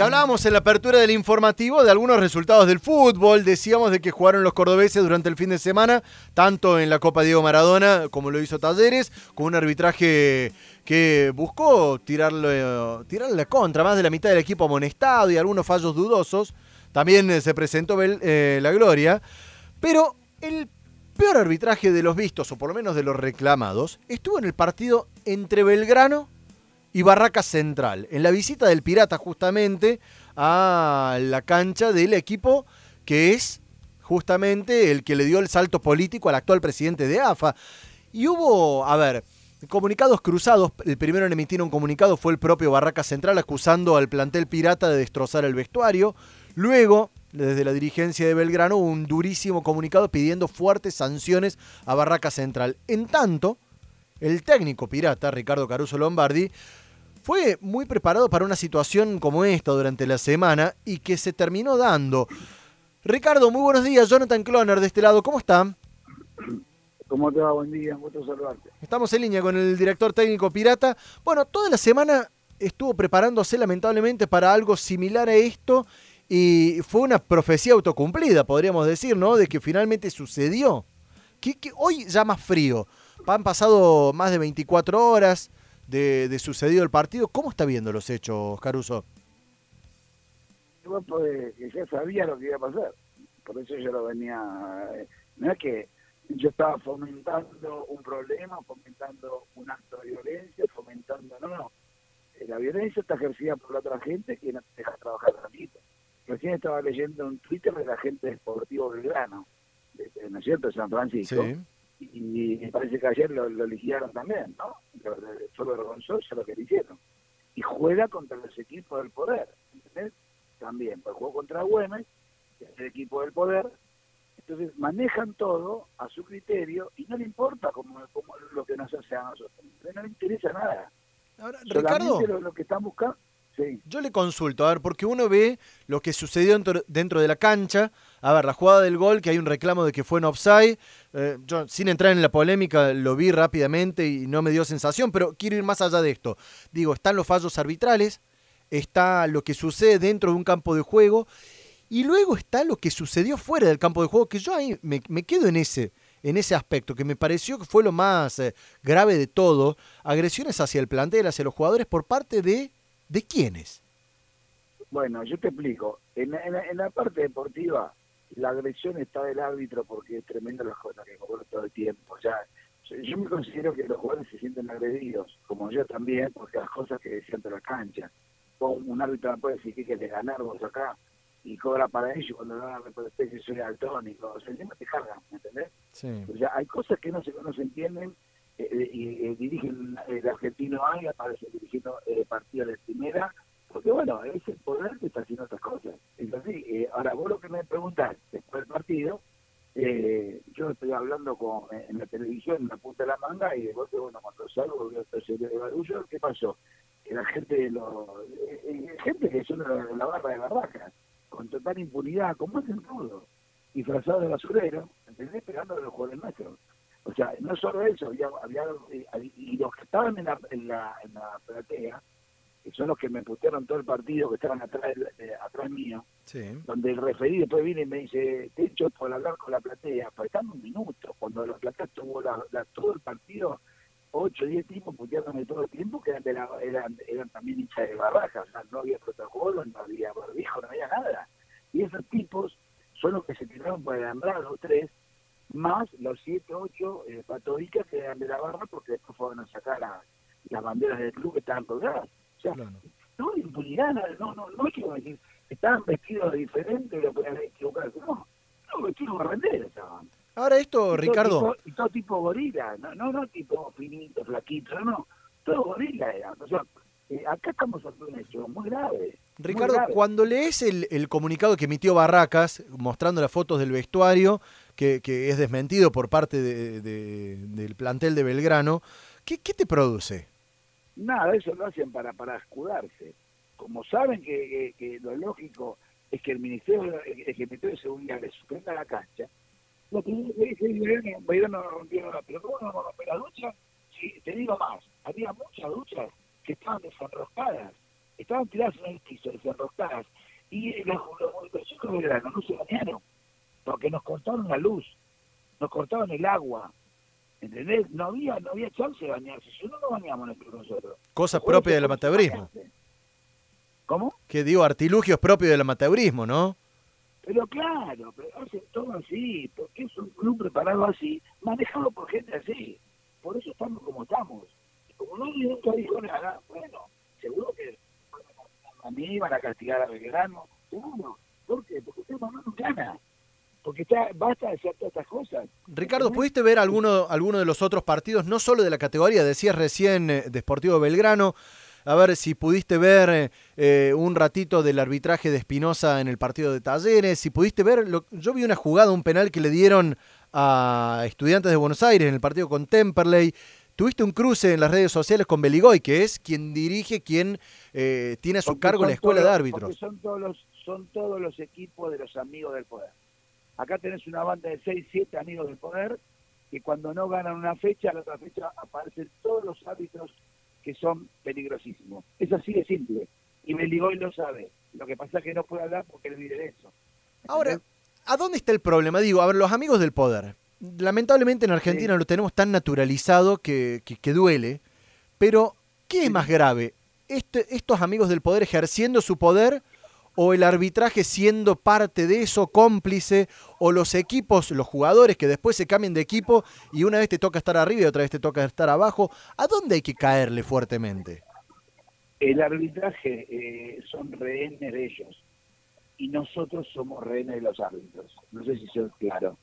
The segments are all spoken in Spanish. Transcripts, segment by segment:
Y hablábamos en la apertura del informativo de algunos resultados del fútbol. Decíamos de que jugaron los cordobeses durante el fin de semana, tanto en la Copa Diego Maradona como lo hizo Talleres, con un arbitraje que buscó tirarle, tirarle la contra, más de la mitad del equipo amonestado y algunos fallos dudosos. También eh, se presentó eh, la gloria. Pero el peor arbitraje de los vistos, o por lo menos de los reclamados, estuvo en el partido entre Belgrano y Barraca Central, en la visita del Pirata justamente a la cancha del equipo que es justamente el que le dio el salto político al actual presidente de AFA. Y hubo, a ver, comunicados cruzados. El primero en emitir un comunicado fue el propio Barraca Central acusando al plantel pirata de destrozar el vestuario. Luego, desde la dirigencia de Belgrano, un durísimo comunicado pidiendo fuertes sanciones a Barraca Central. En tanto, el técnico pirata, Ricardo Caruso Lombardi, fue muy preparado para una situación como esta durante la semana y que se terminó dando. Ricardo, muy buenos días. Jonathan Cloner de este lado, ¿cómo están? ¿Cómo te va? Buen día, un gusto saludarte. Estamos en línea con el director técnico Pirata. Bueno, toda la semana estuvo preparándose lamentablemente para algo similar a esto y fue una profecía autocumplida, podríamos decir, ¿no? De que finalmente sucedió. Que, hoy ya más frío. Han pasado más de 24 horas de, sucedido el partido. ¿Cómo está viendo los hechos, Caruso? Pues ya sabía lo que iba a pasar. Por eso yo lo venía... Eh, no es que yo estaba fomentando un problema, fomentando un acto de violencia, fomentando... No, no. La violencia está ejercida por la otra gente que no te deja trabajar tranquilo. Recién estaba leyendo un Twitter de la gente de Sportivo Belgrano, ¿no es cierto?, de San Francisco. Y me parece que ayer lo, lo también, ¿no? Fue vergonzoso lo que le hicieron. Y juega contra los equipos del poder, ¿entendés? También, pues jugó contra Güemes, que es el equipo del poder. Entonces manejan todo a su criterio y no le importa como, lo que nos hace a nosotros. No le interesa nada. Ahora, Ricardo, lo que están buscando yo le consulto, a ver, porque uno ve lo que sucedió dentro, de la cancha. A ver, la jugada del gol, que hay un reclamo de que fue en offside. Eh, yo, sin entrar en la polémica, lo vi rápidamente y no me dio sensación, pero quiero ir más allá de esto. Digo, están los fallos arbitrales, está lo que sucede dentro de un campo de juego, y luego está lo que sucedió fuera del campo de juego, que yo ahí me, quedo en ese, en ese aspecto, que me pareció que fue lo más eh, grave de todo, agresiones hacia el plantel, hacia los jugadores por parte de ¿De quiénes? Bueno, yo te explico. En, la parte deportiva, la agresión está del árbitro porque es tremenda las cosas que cobra todo el tiempo. O sea, yo me considero que los jugadores se sienten agredidos, como yo también, porque las cosas que decían de la cancha. Un árbitro puede decir que le ganamos acá y cobra para ellos cuando no me puede decir soy altónico. O sea, encima te cargan, ¿me entendés? Sí. O sea, hay cosas que no se, no se entienden eh, y eh, dirigen el argentino A aparece dirigiendo eh, partido de primera, porque bueno, es el poder que está haciendo otras cosas. Entonces, eh, ahora vos lo que me preguntás después del partido, eh, yo estoy hablando con, en la televisión, en la punta de la manga, y de golpe, bueno, cuando salgo, veo el de barullo, ¿qué pasó? Que la gente, lo, gente que son la, la barra de barracas, con total impunidad, como hacen todo, disfrazados de basurero, ¿entendés? Pegando a los jugadores nuestros. O sea, no solo eso, había, había eh, y los que estaban en la, en la platea, que son los que me putearon todo el partido, que estaban atrás, atrás mío, donde el referido después viene y me dice, te he hecho por hablar con la platea, faltando un minuto, cuando la platea tuvo la, todo el partido, 8 o 10 tipos puteándome todo el tiempo, que eran, de la, eran, eran también hinchas de barraja, o sea, no había protocolo, no había barbijo, no había nada. Y esos tipos son los que se tiraron por el alambrado, los tres, más los siete, ocho eh, patodicas que eran de la barra porque después fueron a sacar las banderas del club que estaban colgadas. O sea, no impunidad, no, no, no es que decir, estaban vestidos diferentes y lo pueden equivocar. No, no vestidos barrenderos estaban. Ahora esto, Ricardo. y todo tipo gorila, no, no, no tipo finito, flaquito, no, todo gorila era. O sea, eh, acá estamos ante un hecho muy grave. Ricardo, cuando lees el, el, comunicado que emitió Barracas, mostrando las fotos del vestuario, que, es desmentido por parte de, del plantel de Belgrano, ¿qué, ¿qué, te produce? Nada, eso lo hacen para, para escudarse. Como saben que, que, lo lógico es que el Ministerio, el, Ministerio de Seguridad le suspenda la cancha, lo que dice Belgrano rompió la ¿cómo no romper la ducha? Sí, te digo más, había muchas duchas que estaban desenroscadas estaban tiradas en el piso, desenroscadas, y los, los, los chicos de verano no se bañaron, porque nos cortaron la luz, nos cortaban el agua, ¿entendés? No había, no había chance de bañarse, si no nos bañamos nosotros. Cosas propias del amateurismo. ¿Cómo? Que digo, artilugios propios del amateurismo, ¿no? Pero claro, pero hacen todo así, porque es un club preparado así, manejado por gente así. Por eso estamos como estamos. Y como nadie nunca dijo nada, bueno, seguro que a mí van a castigar a Belgrano, seguro. ¿Por qué? Porque usted no gana. Porque está, basta de hacer todas estas cosas. Ricardo, ¿pudiste ver alguno, alguno de los otros partidos, no solo de la categoría, decías recién eh, de Sportivo Belgrano, a ver si pudiste ver eh, un ratito del arbitraje de Espinosa en el partido de Talleres, si pudiste ver, lo, yo vi una jugada, un penal que le dieron a Estudiantes de Buenos Aires en el partido con Temperley. Tuviste un cruce en las redes sociales con Beligoy, que es quien dirige, quien eh, tiene a su Porque cargo la escuela todos- de árbitros. Son todos, los, son todos los equipos de los amigos del poder. Acá tenés una banda de 6, 7 amigos del poder que cuando no ganan una fecha, a la otra fecha aparecen todos los árbitros que son peligrosísimos. Es así de simple. Y Beligoy lo sabe. Lo que pasa es que no puede hablar porque él vive de eso. Ahora, ¿a dónde está el problema? Digo, a ver, los amigos del poder. Lamentablemente en Argentina Sí. lo tenemos tan naturalizado que, que, que duele. Pero, ¿qué es más grave? Este- ¿Estos amigos del poder ejerciendo su poder o el arbitraje siendo parte de eso, cómplice, o los equipos, los jugadores que después se cambian de equipo y una vez te toca estar arriba y otra vez te toca estar abajo? ¿A dónde hay que caerle fuertemente? El arbitraje eh, son rehenes de ellos. Y nosotros somos rehenes de los árbitros. No sé si soy claro.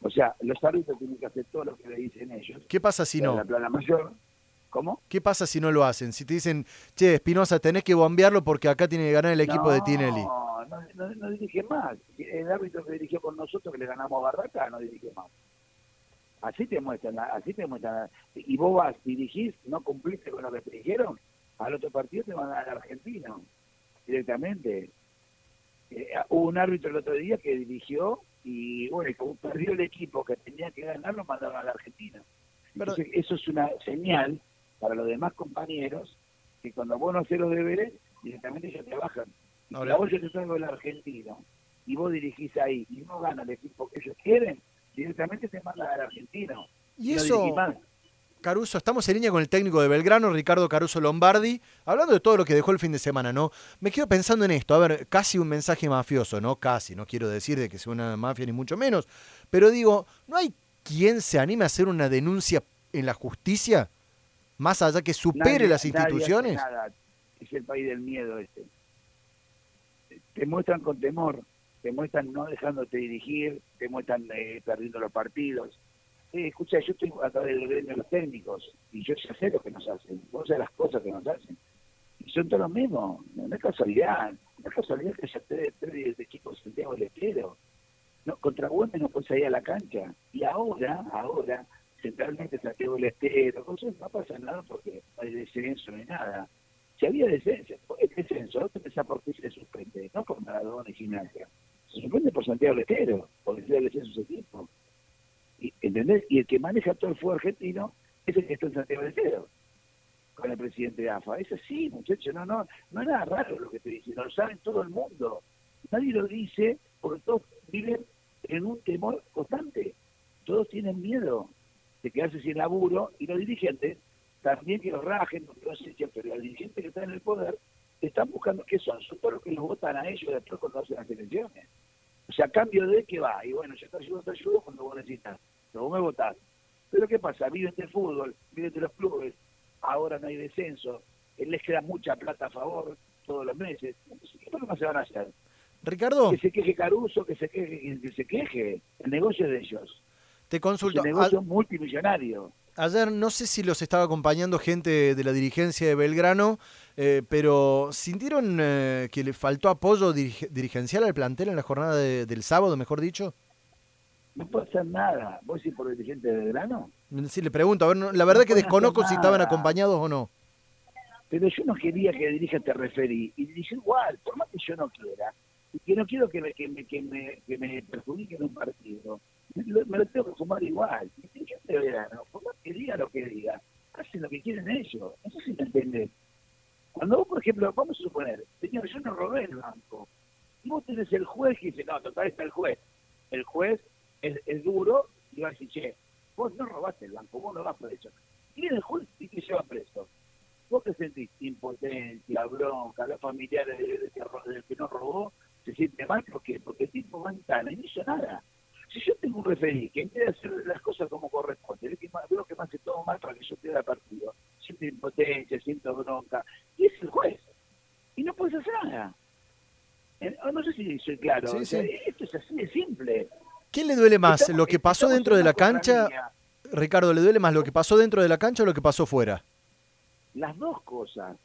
O sea, los árbitros tienen que hacer todo lo que le dicen ellos. ¿Qué pasa si no? la plana mayor. ¿Cómo? ¿Qué pasa si no lo hacen? Si te dicen, che, Espinosa, tenés que bombearlo porque acá tiene que ganar el equipo de Tinelli. No, no, no, dirige más. El árbitro que dirigió con nosotros, que le ganamos a Barraca, no dirige más. Así te muestran, la- así te muestran. la- Y vos vas, dirigís, no cumpliste con lo que te dijeron, al otro partido te van a al argentino, directamente. Eh, hubo un árbitro el otro día que dirigió y, bueno, y como perdió el equipo que tenía que ganar, lo mandaron al argentino. Pero- Entonces, eso es una señal para los demás compañeros que cuando vos no haces los deberes, directamente ellos te bajan. Y Ahora- vos yo te traigo el argentino y vos dirigís ahí y no gana el equipo que ellos quieren, directamente te mandan al argentino. Y no eso. Caruso, estamos en línea con el técnico de Belgrano, Ricardo Caruso Lombardi, hablando de todo lo que dejó el fin de semana, ¿no? Me quedo pensando en esto, a ver, casi un mensaje mafioso, ¿no? Casi, no quiero decir de que sea una mafia ni mucho menos, pero digo, ¿no hay quien se anime a hacer una denuncia en la justicia? Más allá que supere Nadie- las instituciones. nada. Es el país del miedo este. Te muestran con temor, te muestran no dejándote dirigir, te muestran eh, perdiendo los partidos. Eh, escucha, yo estoy a través del gremio de los técnicos y yo ya sé lo que nos hacen, vos sabés las cosas que nos hacen. Y son todos los mismos, no, es casualidad, no es casualidad que ya tres de chicos Santiago del Estero. No, contra Güemes no puedes salir a la cancha. Y ahora, ahora, centralmente Santiago del Estero, cosas, no pasa nada porque no hay descenso ni nada. Si había descenso, el descenso, no te por qué se suspende, no por Maradona y Gimnasia. Se suspende por Santiago del Estero, porque sea el descenso ese equipo. Y, ¿Entendés? Y el que maneja todo el fútbol argentino es el que está en Santiago del Estero, con el presidente de AFA. Es así, muchachos, no, no, no es nada raro lo que te dicen, lo saben todo el mundo. Nadie lo dice porque todos viven en un temor constante. Todos tienen miedo de quedarse sin laburo y los dirigentes también que los rajen, no los echen, pero los dirigentes que están en el poder están buscando qué son, son todos los que los votan a ellos después cuando hacen las elecciones. O sea, a cambio de que va, y bueno, yo te ayudo, te ayudo cuando vos necesitas, pero vos me votás. Pero ¿qué pasa? Viven del fútbol, viven de los clubes, ahora no hay descenso, eh, les queda mucha plata a favor todos los meses. Entonces, ¿qué problema se van a hacer? Ricardo, Que se queje Caruso, que se queje, que se queje. El negocio es de ellos. Te Es consulto. un negocio multimillonario. Ayer no sé si los estaba acompañando gente de la dirigencia de Belgrano, eh, pero ¿sintieron eh, que le faltó apoyo dirige- dirigencial al plantel en la jornada de- del sábado, mejor dicho? No puede hacer nada. ¿Vos decís por el dirigente de grano? Sí, le pregunto, a ver, no- la verdad No que desconozco si estaban acompañados o no. Pero yo no quería que dirija te referí. Y dirigió igual, por más que yo no quiera. Y que no quiero que me, que me, que me, que me perjudique en un partido. Me lo, tengo que fumar igual. De verano, por que diga lo que diga, hacen lo que quieren ellos. No sé si me entiendes. Cuando vos, por ejemplo, vamos a suponer, señor, yo no robé el banco. Y vos tenés el juez que dice, no, total está el juez. El juez es, es duro y va a decir, che, vos no robaste el banco, vos no vas preso. Y viene el juez y te lleva preso. Vos te sentís impotencia, bronca, los familiares del que, no robó se siente mal porque porque el tipo va y no hizo nada. Si yo tengo un referí que en vez de hacer las cosas como corresponde, veo que, veo que me hace todo mal para que yo quede partido, siento impotencia, siento bronca, y es el juez. Y no puedes hacer nada. Eh, no sé si soy claro. Esto es así de simple. ¿Qué le duele más? ¿Lo que pasó dentro de la cancha? Ricardo, ¿le duele más lo que pasó dentro de la cancha o lo que pasó fuera? Las dos cosas.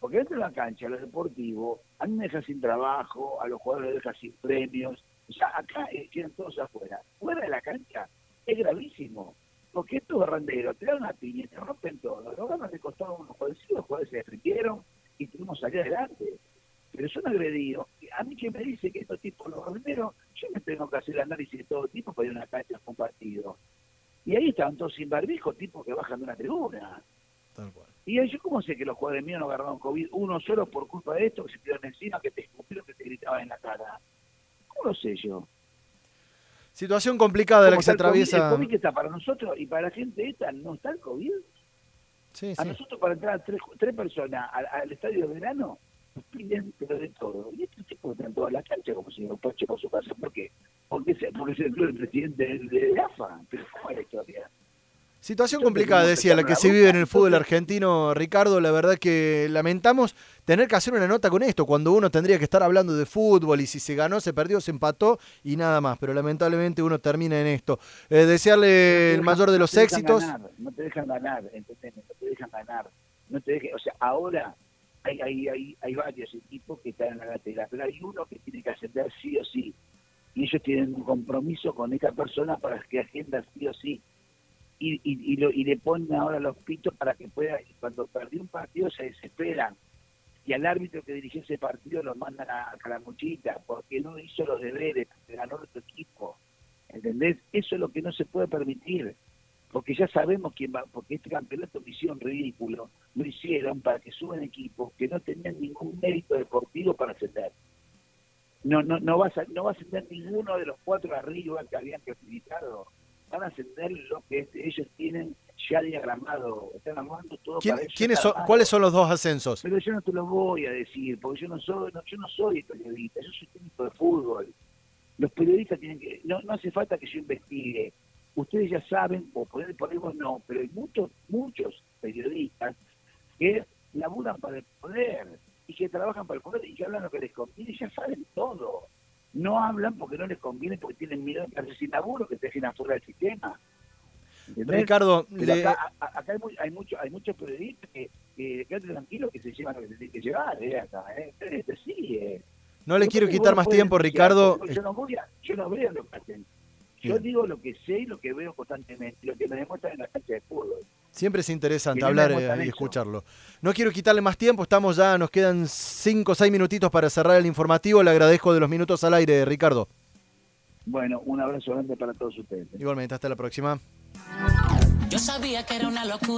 Porque dentro de la cancha, lo deportivo, a mí me deja sin trabajo, a los jugadores les deja sin premios. Sea, acá quedan todos afuera. Fuera de la cancha es gravísimo. Porque estos barranderos te dan una piña te rompen todo. Los ganas de costado unos jugadores, los jugadores se defendieron y tuvimos salir adelante. Pero son agredidos. A mí que me dice que estos tipos, los barranderos, yo me tengo que hacer el análisis de todo tipo para ir a una cancha compartido. Y ahí estaban todos sin barbijo, tipos que bajan de una tribuna. Y yo, ¿cómo sé que los jugadores míos no agarraron COVID uno solo por culpa de esto, que se tiraron encima, que te escupieron, que te gritaban en la cara? ¿Cómo lo sé yo? Situación complicada la que se atraviesa. El COVID, está para nosotros y para la gente esta, ¿no está el COVID? Sí, a nosotros para entrar tres, tres personas al, estadio de verano nos piden pero de todo. Y estos tipos están toda la cancha como si no Pache por su casa. ¿Por qué? Porque, porque es el presidente de, de AFA. Pero ¿cómo es la historia? Situación complicada, decía, la que se vive en el fútbol argentino, Ricardo. La verdad que lamentamos tener que hacer una nota con esto, cuando uno tendría que estar hablando de fútbol y si se ganó, se perdió, se empató y nada más. Pero lamentablemente uno termina en esto. Eh, desearle el mayor de los éxitos. no te dejan ganar, no te dejan ganar. No te o sea, ahora hay, hay, hay, hay varios equipos que están en la gatera, pero hay uno que tiene que ascender sí o sí. Y ellos tienen un compromiso con esta persona para que ascienda sí o sí y, y, lo, y le ponen ahora los pitos para que pueda, cuando perdió un partido se desesperan. Y al árbitro que dirigió ese partido lo mandan a Calamuchita porque no hizo los deberes, porque ganó otro equipo. ¿Entendés? Eso es lo que no se puede permitir. Porque ya sabemos quién va, porque este campeonato lo hicieron ridículo, lo hicieron para que suban equipos que no tenían ningún mérito deportivo para ascender. No, no, no vas a, no va a ascender ninguno de los cuatro arriba que habían clasificado van a ascender lo que ellos tienen ya diagramado, están armando todo para ¿quiénes son, ¿Cuáles son los dos ascensos? Pero yo no te lo voy a decir, porque yo no soy, no, yo no soy periodista, yo soy técnico de fútbol. Los periodistas tienen que, no, no hace falta que yo investigue. Ustedes ya saben, o por podemos no, pero hay muchos, muchos periodistas que laburan para el poder y que trabajan para el poder y que hablan lo que les conviene, ya saben todo no hablan porque no les conviene, porque tienen miedo de quedarse sin laburo, que dejen afuera del sistema. Ricardo, acá, hay, hay, mucho, hay muchos periodistas que, que quédate tranquilo que se llevan lo que se tiene que llevar, ¿eh? Acá, ¿eh? Este sí, eh. No le quiero quitar más tiempo, Ricardo. Yo no, voy a, yo no veo lo que hacen. Yo digo lo que sé y lo que veo constantemente, lo que me demuestran en la cancha de fútbol. Siempre es interesante hablar eh, y escucharlo. No quiero quitarle más tiempo, estamos ya, nos quedan 5 o 6 minutitos para cerrar el informativo. Le agradezco de los minutos al aire, Ricardo. Bueno, un abrazo grande para todos ustedes. Igualmente, hasta la próxima. Yo sabía que era una locura.